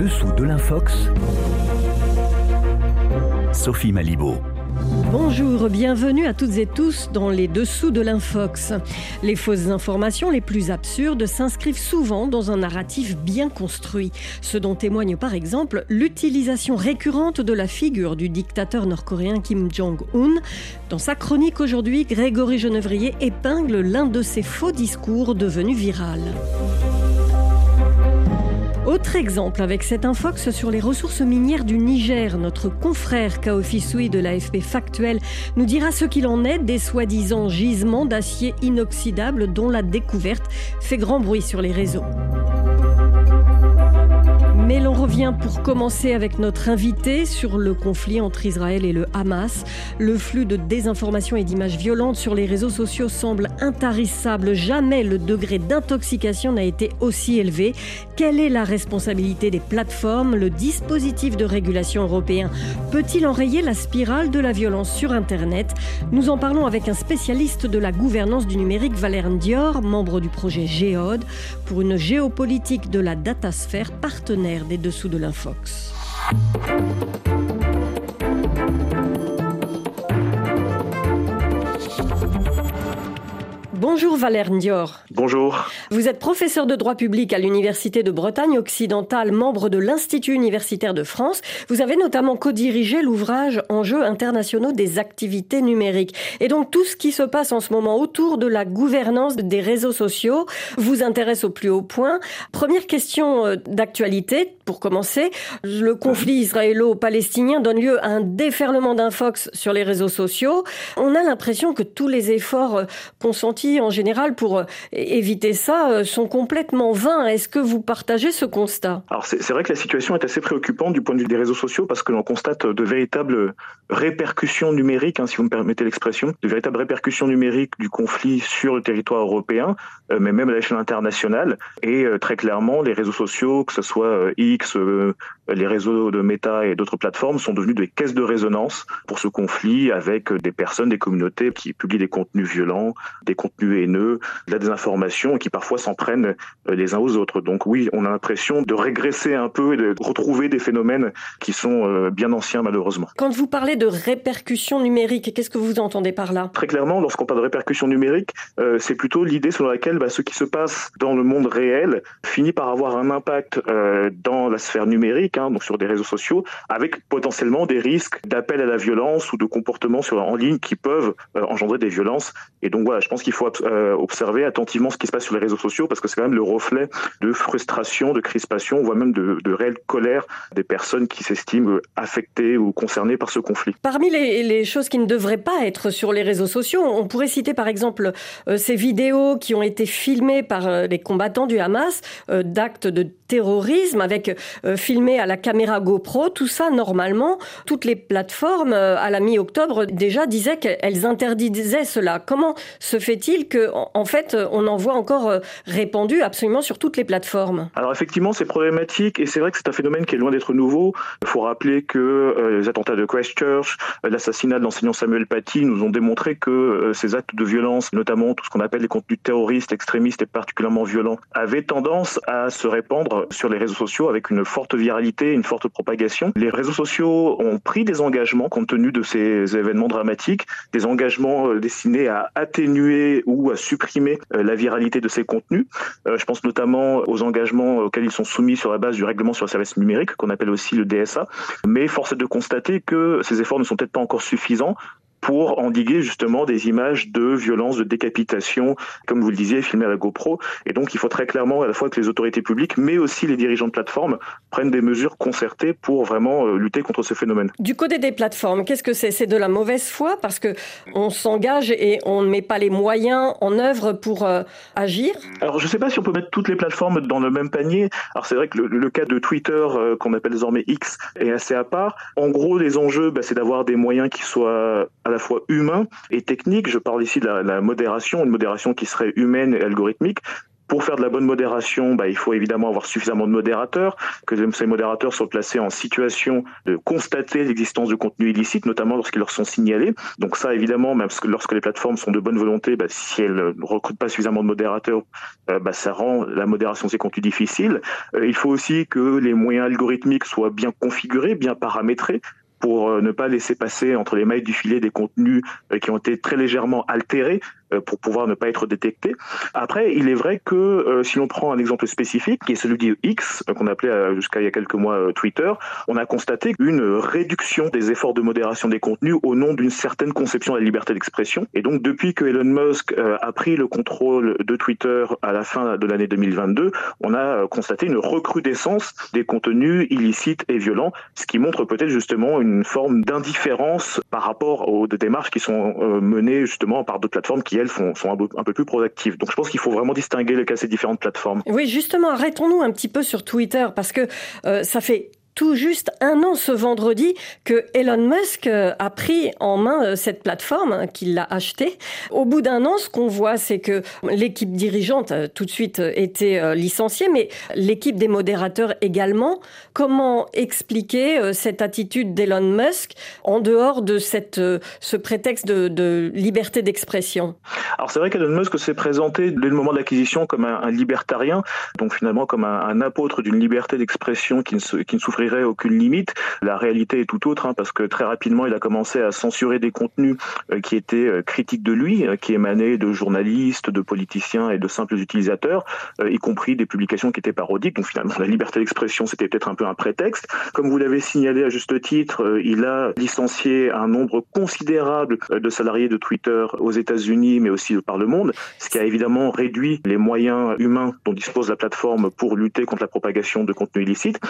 dessous de l'infox, Sophie Malibaud. Bonjour, bienvenue à toutes et tous dans les dessous de l'infox. Les fausses informations les plus absurdes s'inscrivent souvent dans un narratif bien construit, ce dont témoigne par exemple l'utilisation récurrente de la figure du dictateur nord-coréen Kim Jong-un. Dans sa chronique aujourd'hui, Grégory Genevrier épingle l'un de ses faux discours devenu viral. Autre exemple avec cette infox sur les ressources minières du Niger, notre confrère Kaofi de l'AFP Factuel nous dira ce qu'il en est des soi-disant gisements d'acier inoxydable dont la découverte fait grand bruit sur les réseaux. Mais l'on revient pour commencer avec notre invité sur le conflit entre Israël et le Hamas. Le flux de désinformation et d'images violentes sur les réseaux sociaux semble intarissable. Jamais le degré d'intoxication n'a été aussi élevé. Quelle est la responsabilité des plateformes? Le dispositif de régulation européen peut-il enrayer la spirale de la violence sur Internet? Nous en parlons avec un spécialiste de la gouvernance du numérique, Valère Dior, membre du projet Géode, pour une géopolitique de la datasphère partenaire des dessous de l'infox. Bonjour Valère Ndior. Bonjour. Vous êtes professeur de droit public à l'Université de Bretagne occidentale, membre de l'Institut universitaire de France. Vous avez notamment co-dirigé l'ouvrage Enjeux internationaux des activités numériques. Et donc tout ce qui se passe en ce moment autour de la gouvernance des réseaux sociaux vous intéresse au plus haut point. Première question euh, d'actualité pour commencer. Le conflit israélo-palestinien donne lieu à un déferlement d'infox sur les réseaux sociaux. On a l'impression que tous les efforts euh, en général pour euh, éviter ça euh, sont complètement vains. Est-ce que vous partagez ce constat? Alors c'est vrai que la situation est assez préoccupante du point de vue des réseaux sociaux parce que l'on constate de véritables répercussions numériques, hein, si vous me permettez l'expression, de véritables répercussions numériques du conflit sur le territoire européen, euh, mais même à l'échelle internationale. Et très clairement, les réseaux sociaux, que ce soit X, les réseaux de Meta et d'autres plateformes, sont devenus des caisses de résonance pour ce conflit avec des personnes, des communautés qui publient des contenus violents, des contenus haineux, de la désinformation, et qui parfois s'en prennent euh, les uns aux autres. Donc oui, on a l'impression de régresser un peu et de retrouver des phénomènes qui sont euh, bien anciens malheureusement. Quand vous parlez de répercussions numériques, qu'est-ce que vous entendez par là? Très clairement, lorsqu'on parle de répercussions numériques, euh, c'est plutôt l'idée selon laquelle bah, ce qui se passe dans le monde réel finit par avoir un impact dans la sphère numérique, donc sur des réseaux sociaux, avec potentiellement des risques d'appel à la violence ou de comportements en ligne qui peuvent engendrer des violences. Et donc voilà, je pense qu'il faut euh, observer attentivement ce qui se passe sur les réseaux sociaux parce que c'est quand même le reflet de frustration, de crispation, voire même de, de réelle colère des personnes qui s'estiment affectées ou concernées par ce conflit. Parmi les, choses qui ne devraient pas être sur les réseaux sociaux, on pourrait citer par exemple euh, ces vidéos qui ont été filmées par euh, les combattants du Hamas d'actes de terrorisme avec filmés à la caméra GoPro. Tout ça, normalement, toutes les plateformes à la mi-octobre déjà disaient qu'elles interdisaient cela. Comment se fait-il qu'en en fait, on en voit encore euh, répandu absolument sur toutes les plateformes? Alors effectivement, c'est problématique et c'est vrai que c'est un phénomène qui est loin d'être nouveau. Il faut rappeler que euh, les attentats de Christchurch, euh, l'assassinat de l'enseignant Samuel Paty nous ont démontré que ces actes de violence, notamment tout ce qu'on appelle les contenus terroristes, extrémistes et particulièrement violents, avaient tendance à se répandre sur les réseaux sociaux avec une forte viralité, une forte propagation. Les réseaux sociaux ont pris des engagements compte tenu de ces événements dramatiques, des engagements destinés à atténuer ou à supprimer euh, la viralité de ces contenus. Euh, je pense notamment aux engagements auxquels ils sont soumis sur la base du règlement sur le service numérique, qu'on appelle aussi le DSA. Mais force est de constater que ces efforts ne sont peut-être pas encore suffisants pour endiguer justement des images de violence, de décapitation, comme vous le disiez, filmées à la GoPro. Et donc, il faut très clairement à la fois que les autorités publiques, mais aussi les dirigeants de plateformes prennent des mesures concertées pour vraiment euh, lutter contre ce phénomène. Du côté des plateformes, qu'est-ce que c'est? C'est de la mauvaise foi? Parce que on s'engage et on ne met pas les moyens en œuvre pour euh, agir? Alors, je ne sais pas si on peut mettre toutes les plateformes dans le même panier. Alors, c'est vrai que le, cas de Twitter, euh, qu'on appelle désormais X, est assez à part. En gros, les enjeux, bah, c'est d'avoir des moyens qui soient à la fois humain et technique. Je parle ici de la, modération, une modération qui serait humaine et algorithmique, Pour faire de la bonne modération, bah, il faut évidemment avoir suffisamment de modérateurs, que ces modérateurs soient placés en situation de constater l'existence de contenus illicites, notamment lorsqu'ils leur sont signalés. Donc ça, évidemment, lorsque les plateformes sont de bonne volonté, bah, si elles ne recrutent pas suffisamment de modérateurs, euh, bah, ça rend la modération de ces contenus difficile. Euh, il faut aussi que les moyens algorithmiques soient bien configurés, bien paramétrés pour euh, ne pas laisser passer entre les mailles du filet des contenus qui ont été très légèrement altérés. euh, pour pouvoir ne pas être détecté. Après, il est vrai que euh, si l'on prend un exemple spécifique, qui est celui de X, euh, qu'on appelait jusqu'à il y a quelques mois Twitter, on a constaté une réduction des efforts de modération des contenus au nom d'une certaine conception de la liberté d'expression. Et donc, depuis que Elon Musk a pris le contrôle de Twitter à la fin de l'année 2022, on a constaté une recrudescence des contenus illicites et violents, ce qui montre peut-être justement une forme d'indifférence par rapport aux démarches qui sont menées justement par d'autres plateformes qui sont, un, peu plus proactives. Donc je pense qu'il faut vraiment distinguer les cas ces différentes plateformes. Oui, justement, arrêtons-nous un petit peu sur Twitter parce que euh, ça fait tout juste un an ce vendredi que Elon Musk euh, a pris en main euh, cette plateforme, hein, qu'il l'a achetée. Au bout d'un an, ce qu'on voit, c'est que l'équipe dirigeante a tout de suite été licenciée, mais l'équipe des modérateurs également. Comment expliquer cette attitude d'Elon Musk en dehors de cette, ce prétexte de, liberté d'expression? Alors c'est vrai qu'Elon Musk s'est présenté dès le moment de l'acquisition comme un, libertarien, donc finalement comme un, apôtre d'une liberté d'expression qui ne, qui ne aucune limite. La réalité est tout autre, hein, parce que très rapidement, il a commencé à censurer des contenus euh, qui étaient euh, critiques de lui, euh, qui émanaient de journalistes, de politiciens et de simples utilisateurs, y compris des publications qui étaient parodiques. Donc finalement, la liberté d'expression, c'était peut-être un peu un prétexte. Comme vous l'avez signalé à juste titre, il a licencié un nombre considérable de salariés de Twitter aux États-Unis, mais aussi par le monde, ce qui a évidemment réduit les moyens humains dont dispose la plateforme pour lutter contre la propagation de contenus illicites.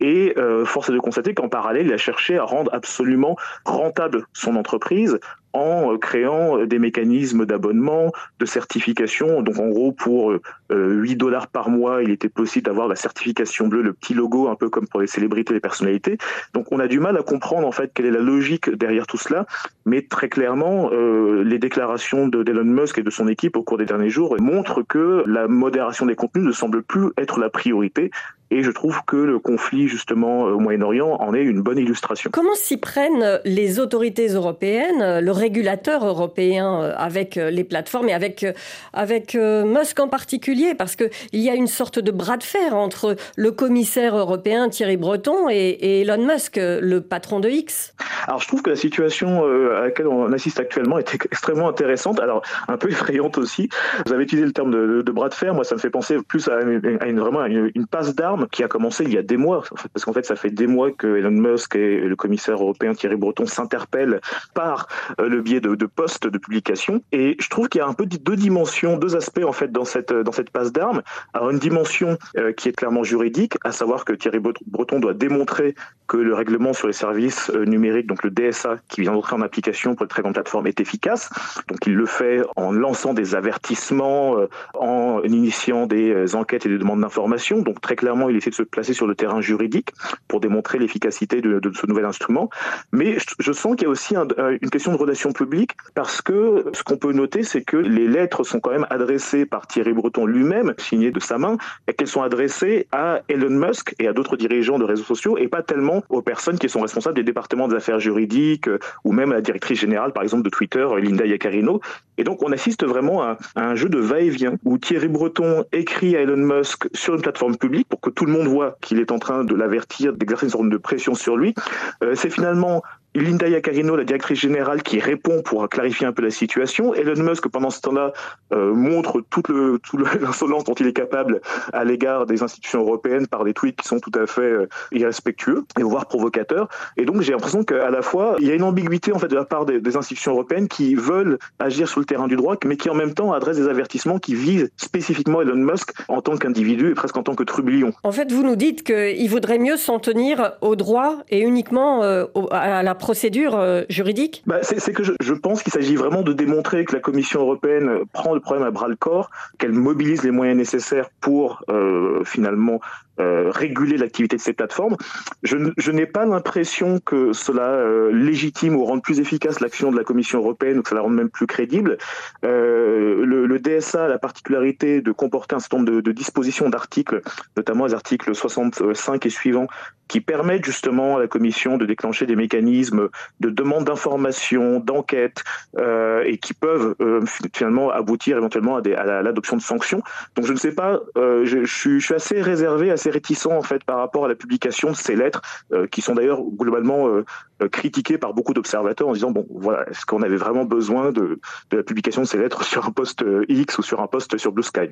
Et euh, force est de constater qu'en parallèle, il a cherché à rendre absolument rentable son entreprise en euh, créant euh, des mécanismes d'abonnement, de certification. Donc en gros, pour 8 euh, dollars par mois, il était possible d'avoir la certification bleue, le petit logo, un peu comme pour les célébrités, les personnalités. Donc on a du mal à comprendre en fait quelle est la logique derrière tout cela, mais très clairement, les déclarations de d'Elon Musk et de son équipe au cours des derniers jours montrent que la modération des contenus ne semble plus être la priorité. Et je trouve que le conflit justement au Moyen-Orient en est une bonne illustration. Comment s'y prennent les autorités européennes, le régulateurs européens euh, avec euh, les plateformes et avec, euh, avec Musk en particulier, parce qu'il y a une sorte de bras de fer entre le commissaire européen Thierry Breton et, Elon Musk, le patron de X. Alors je trouve que la situation à laquelle on assiste actuellement est extrêmement intéressante, alors un peu effrayante aussi. Vous avez utilisé le terme de, bras de fer, moi ça me fait penser plus à une, vraiment une, passe d'armes qui a commencé il y a des mois, parce qu'en fait ça fait des mois que Elon Musk et le commissaire européen Thierry Breton s'interpellent par le biais de, de postes de publication. Et je trouve qu'il y a un peu deux dimensions, deux aspects en fait dans cette dans cette passe d'armes. Alors une dimension euh, qui est clairement juridique, à savoir que Thierry Breton doit démontrer que le règlement sur les services euh, numériques, donc le DSA, qui vient d'entrer en application pour les très grandes plateformes, est efficace. Donc il le fait en lançant des avertissements, euh, en initiant des enquêtes et des demandes d'information. Donc très clairement, il essaie de se placer sur le terrain juridique pour démontrer l'efficacité de, ce nouvel instrument. Mais je, sens qu'il y a aussi un, une question de relation publique parce que ce qu'on peut noter, c'est que les lettres sont quand même adressées par Thierry Breton lui-même, signées de sa main, et qu'elles sont adressées à Elon Musk et à d'autres dirigeants de réseaux sociaux et pas tellement aux personnes qui sont responsables des départements des affaires juridiques euh, ou même à la directrice générale, par exemple, de Twitter, Linda Yaccarino. Et donc, on assiste vraiment à, un jeu de va-et-vient où Thierry Breton écrit à Elon Musk sur une plateforme publique pour que tout le monde voit qu'il est en train de l'avertir, d'exercer une sorte de pression sur lui. Euh, c'est finalement Linda Yaccarino, la directrice générale, qui répond pour clarifier un peu la situation. Elon Musk, pendant ce temps-là, euh, montre toute le, tout l'insolence dont il est capable à l'égard des institutions européennes par des tweets qui sont tout à fait euh, irrespectueux et voire provocateurs. Et donc, j'ai l'impression qu'à la fois, il y a une ambiguïté en fait de la part des, institutions européennes qui veulent agir sur le terrain du droit, mais qui en même temps adressent des avertissements qui visent spécifiquement Elon Musk en tant qu'individu et presque en tant que trublion. En fait, vous nous dites qu'il vaudrait mieux s'en tenir au droit et uniquement euh, à la procédure euh, juridique? Bah, C'est que je, pense qu'il s'agit vraiment de démontrer que la Commission européenne prend le problème à bras le corps, qu'elle mobilise les moyens nécessaires pour euh, finalement réguler l'activité de ces plateformes. Je, n'ai pas l'impression que cela légitime ou rende plus efficace l'action de la Commission européenne ou que ça la rende même plus crédible. Le, le, DSA a la particularité de comporter un certain nombre de, dispositions d'articles, notamment les articles 65 et suivants, qui permettent justement à la Commission de déclencher des mécanismes de demande d'information, d'enquête, euh, et qui peuvent euh, finalement aboutir éventuellement à, à l'adoption de sanctions. Donc je ne sais pas, euh, je, suis, je, suis, assez réservé, assez réticent en fait par rapport à la publication de ces lettres, euh, qui sont d'ailleurs globalement euh, critiquées par beaucoup d'observateurs en disant bon voilà, est-ce qu'on avait vraiment besoin de, la publication de ces lettres sur un poste X ou sur un poste sur Blue Sky?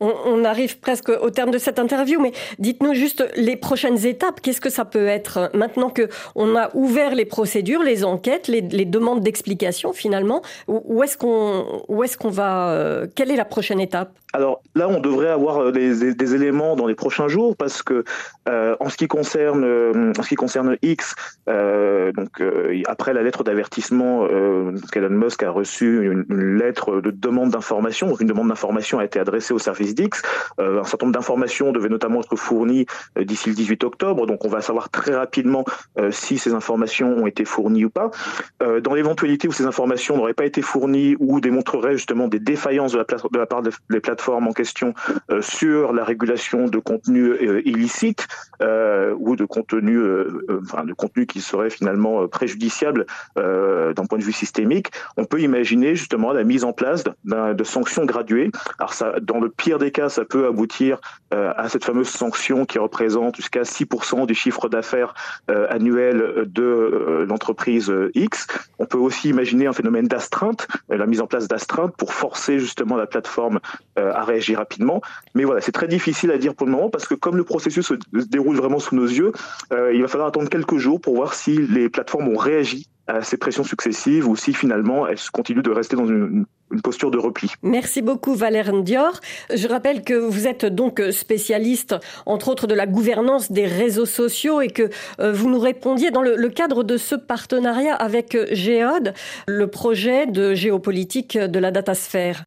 On, arrive presque au terme de cette interview, mais dites-nous juste les prochaines étapes. Qu'est-ce que ça peut être maintenant que on a ouvert les procédures, les enquêtes, les, demandes d'explication finalement? Où, est-ce qu'on où est-ce qu'on va euh, Quelle est la prochaine étape? Alors là, on devrait avoir des, des, éléments dans les prochains jours parce que euh, en ce qui concerne euh, en ce qui concerne X, euh, donc euh, après la lettre d'avertissement, euh, Elon Musk a reçu une, lettre de demande d'information. Une demande d'information a été adressée au service d'X. un certain nombre d'informations devaient notamment être fournies d'ici le 18 octobre. Donc on va savoir très rapidement euh, si ces informations ont été fournies ou pas. Euh, dans l'éventualité où ces informations n'auraient pas été fournies ou démontreraient justement des défaillances de la, de la part des plateformes en question euh, sur la régulation de contenus illicites ou de contenus, enfin, de contenus qui seraient finalement préjudiciables d'un point de vue systémique, on peut imaginer justement la mise en place de, sanctions graduées. Alors dans le pire des cas, ça peut aboutir à cette fameuse sanction qui représente jusqu'à 6% du chiffre d'affaires euh, annuel de euh, l'entreprise X. On peut aussi imaginer un phénomène d'astreinte, euh, la mise en place d'astreinte pour forcer justement la plateforme euh, à réagir rapidement. Mais voilà, c'est très difficile à dire pour le moment parce que comme le processus se déroule vraiment sous nos yeux, euh, il va falloir attendre quelques jours pour voir si les plateformes ont réagi à ces pressions successives ou si finalement elles continuent de rester dans une, posture de repli. Merci beaucoup Valère Dior. Je rappelle que vous êtes donc spécialiste entre autres de la gouvernance des réseaux sociaux et que euh, vous nous répondiez dans le, le, cadre de ce partenariat avec Géode, le projet de géopolitique de la datasphère.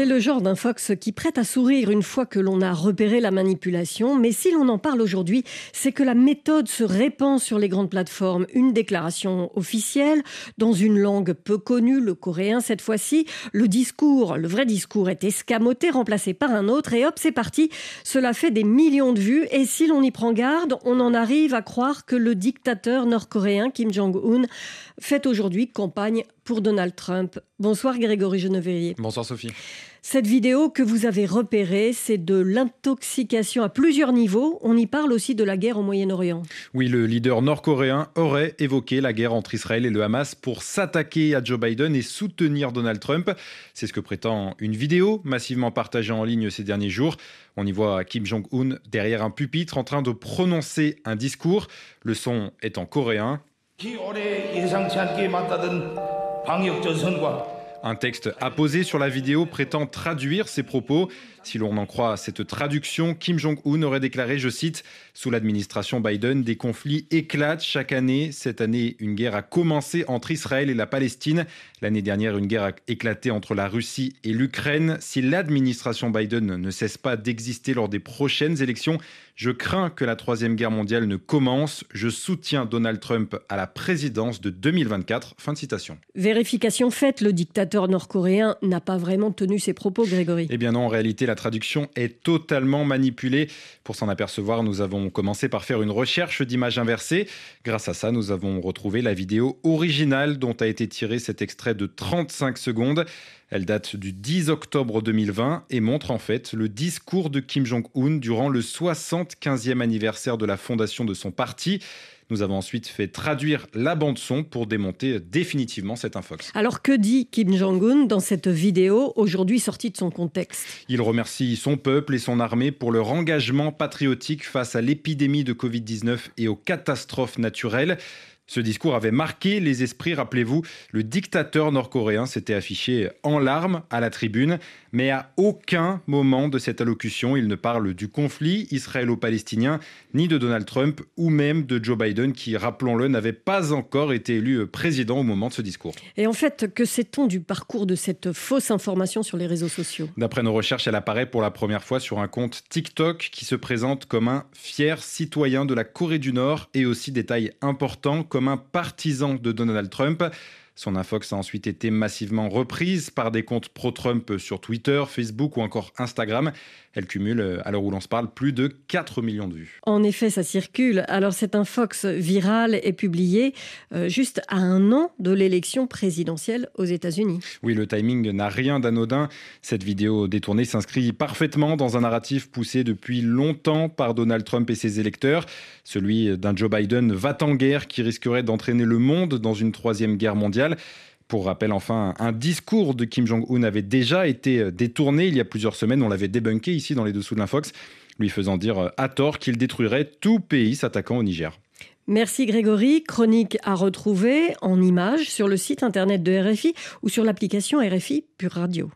C'est le genre d'un fox qui prête à sourire une fois que l'on a repéré la manipulation, mais si l'on en parle aujourd'hui, c'est que la méthode se répand sur les grandes plateformes. Une déclaration officielle dans une langue peu connue, le coréen cette fois-ci, le discours, le vrai discours est escamoté, remplacé par un autre, et hop, c'est parti. Cela fait des millions de vues, et si l'on y prend garde, on en arrive à croire que le dictateur nord-coréen Kim Jong-un fait aujourd'hui campagne pour Donald Trump. Bonsoir Grégory Geneviève. Bonsoir Sophie. Cette vidéo que vous avez repérée, c'est de l'intoxication à plusieurs niveaux. On y parle aussi de la guerre au Moyen-Orient. Oui, le leader nord-coréen aurait évoqué la guerre entre Israël et le Hamas pour s'attaquer à Joe Biden et soutenir Donald Trump. C'est ce que prétend une vidéo massivement partagée en ligne ces derniers jours. On y voit Kim Jong-un derrière un pupitre en train de prononcer un discours. Le son est en coréen. Un texte apposé sur la vidéo prétend traduire ses propos. Si l'on en croit cette traduction, Kim Jong-un aurait déclaré, je cite, Sous l'administration Biden, des conflits éclatent chaque année. Cette année, une guerre a commencé entre Israël et la Palestine. L'année dernière, une guerre a éclaté entre la Russie et l'Ukraine. Si l'administration Biden ne cesse pas d'exister lors des prochaines élections, je crains que la troisième guerre mondiale ne commence. Je soutiens Donald Trump à la présidence de 2024. Fin de citation. Vérification faite, le dictateur nord-coréen n'a pas vraiment tenu ses propos, Grégory. Eh bien non, en réalité, la traduction est totalement manipulée. Pour s'en apercevoir, nous avons commencé par faire une recherche d'images inversées. Grâce à ça, nous avons retrouvé la vidéo originale dont a été tiré cet extrait de 35 secondes. Elle date du 10 octobre 2020 et montre en fait le discours de Kim Jong-un durant le 75e anniversaire de la fondation de son parti. Nous avons ensuite fait traduire la bande son pour démonter définitivement cet infox. Alors que dit Kim Jong-un dans cette vidéo aujourd'hui sortie de son contexte? Il remercie son peuple et son armée pour leur engagement patriotique face à l'épidémie de Covid-19 et aux catastrophes naturelles. Ce discours avait marqué les esprits, rappelez-vous, le dictateur nord-coréen s'était affiché en larmes à la tribune, mais à aucun moment de cette allocution il ne parle du conflit israélo-palestinien, ni de Donald Trump, ou même de Joe Biden, qui, rappelons-le, n'avait pas encore été élu président au moment de ce discours. Et en fait, que sait-on du parcours de cette fausse information sur les réseaux sociaux? D'après nos recherches, elle apparaît pour la première fois sur un compte TikTok qui se présente comme un fier citoyen de la Corée du Nord et aussi détail important comme un partisan de Donald Trump. Son infox a ensuite été massivement reprise par des comptes pro-Trump sur Twitter, Facebook ou encore Instagram. Elle cumule, euh, à l'heure où l'on se parle, plus de 4 millions de vues. En effet, ça circule. Alors cet infox viral est publié euh, juste à un an de l'élection présidentielle aux États-Unis. Oui, le timing n'a rien d'anodin. Cette vidéo détournée s'inscrit parfaitement dans un narratif poussé depuis longtemps par Donald Trump et ses électeurs, celui d'un Joe Biden va en guerre qui risquerait d'entraîner le monde dans une troisième guerre mondiale. Pour rappel, enfin, un discours de Kim Jong-un avait déjà été euh, détourné il y a plusieurs semaines. On l'avait débunké ici dans les dessous de l'Infox, lui faisant dire euh, à tort qu'il détruirait tout pays s'attaquant au Niger. Merci Grégory. Chronique à retrouver en images sur le site internet de RFI ou sur l'application RFI Pure Radio.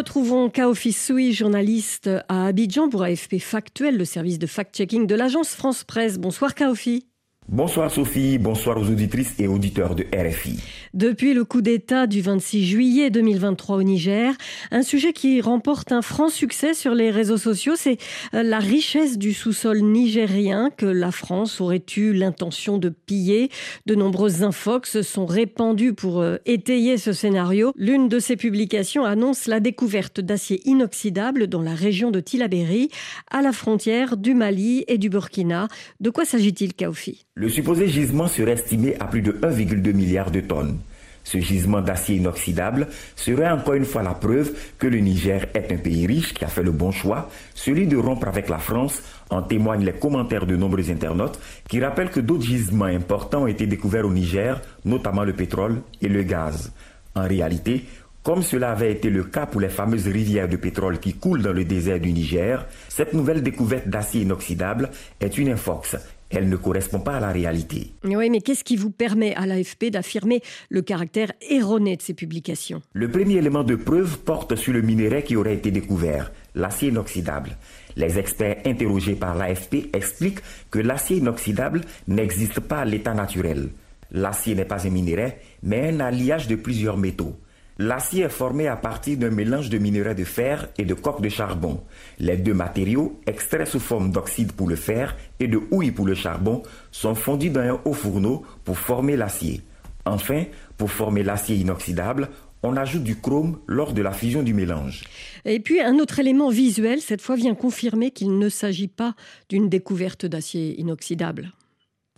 Retrouvons Kaofi Soui, journaliste à Abidjan pour AFP Factuel, le service de fact-checking de l'agence France Presse. Bonsoir Kaofi. Bonsoir Sophie, bonsoir aux auditrices et auditeurs de RFI. Depuis le coup d'État du 26 juillet 2023 au Niger, un sujet qui remporte un franc succès sur les réseaux sociaux, c'est euh, la richesse du sous-sol nigérien que la France aurait eu l'intention de piller. De nombreuses infox sont répandues pour euh, étayer ce scénario. L'une de ces publications annonce la découverte d'acier inoxydable dans la région de Tilaberi, à la frontière du Mali et du Burkina. De quoi s'agit-il, Kaofi le supposé gisement serait estimé à plus de 1,2 milliard de tonnes. Ce gisement d'acier inoxydable serait encore une fois la preuve que le Niger est un pays riche qui a fait le bon choix, celui de rompre avec la France, en témoignent les commentaires de nombreux internautes qui rappellent que d'autres gisements importants ont été découverts au Niger, notamment le pétrole et le gaz. En réalité, comme cela avait été le cas pour les fameuses rivières de pétrole qui coulent dans le désert du Niger, cette nouvelle découverte d'acier inoxydable est une infox elle ne correspond pas à la réalité. Oui, mais qu'est-ce qui vous permet à l'AFP d'affirmer le caractère erroné de ces publications? Le premier élément de preuve porte sur le minerai qui aurait été découvert, l'acier inoxydable. Les experts interrogés par l'AFP expliquent que l'acier inoxydable n'existe pas à l'état naturel. L'acier n'est pas un minerai, mais un alliage de plusieurs métaux. L'acier est formé à partir d'un mélange de minerais de fer et de coque de charbon. Les deux matériaux, extraits sous forme d'oxyde pour le fer et de houille pour le charbon, sont fondus dans un haut fourneau pour former l'acier. Enfin, pour former l'acier inoxydable, on ajoute du chrome lors de la fusion du mélange. Et puis un autre élément visuel, cette fois, vient confirmer qu'il ne s'agit pas d'une découverte d'acier inoxydable.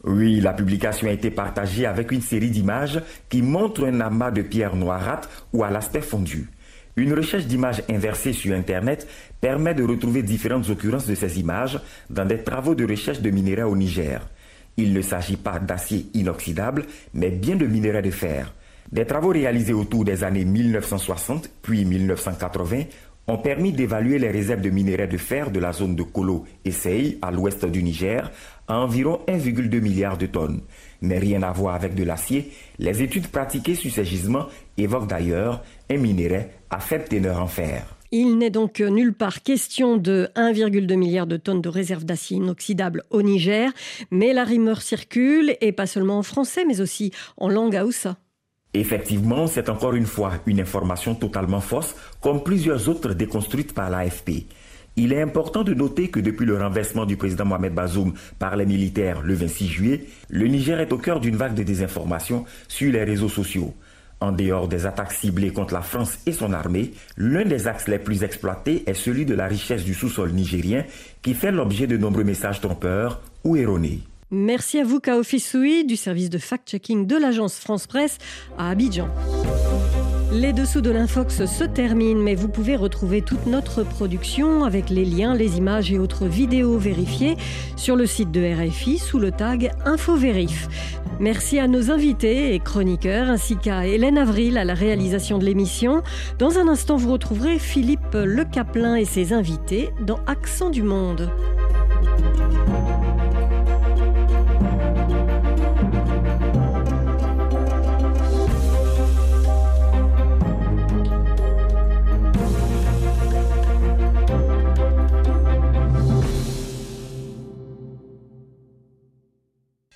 Oui, la publication a été partagée avec une série d'images qui montrent un amas de pierres noirâtres ou à l'aspect fondu. Une recherche d'images inversées sur Internet permet de retrouver différentes occurrences de ces images dans des travaux de recherche de minerais au Niger. Il ne s'agit pas d'acier inoxydable, mais bien de minerais de fer. Des travaux réalisés autour des années 1960 puis 1980 ont permis d'évaluer les réserves de minerais de fer de la zone de Kolo et Sei, à l'ouest du Niger, à environ 1,2 milliard de tonnes. Mais rien à voir avec de l'acier, les études pratiquées sur ces gisements évoquent d'ailleurs un minerai à faible teneur en fer. Il n'est donc nulle part question de 1,2 milliard de tonnes de réserves d'acier inoxydable au Niger, mais la rumeur circule, et pas seulement en français, mais aussi en langue haoussa. Effectivement, c'est encore une fois une information totalement fausse, comme plusieurs autres déconstruites par l'AFP. Il est important de noter que depuis le renversement du président Mohamed Bazoum par les militaires le 26 juillet, le Niger est au cœur d'une vague de désinformation sur les réseaux sociaux. En dehors des attaques ciblées contre la France et son armée, l'un des axes les plus exploités est celui de la richesse du sous-sol nigérien qui fait l'objet de nombreux messages trompeurs ou erronés. Merci à vous, Kaofi Soui, du service de fact-checking de l'agence France Presse à Abidjan. Les dessous de l'Infox se terminent, mais vous pouvez retrouver toute notre production avec les liens, les images et autres vidéos vérifiées sur le site de RFI sous le tag InfoVérif. Merci à nos invités et chroniqueurs, ainsi qu'à Hélène Avril à la réalisation de l'émission. Dans un instant, vous retrouverez Philippe Le Caplin et ses invités dans Accent du Monde.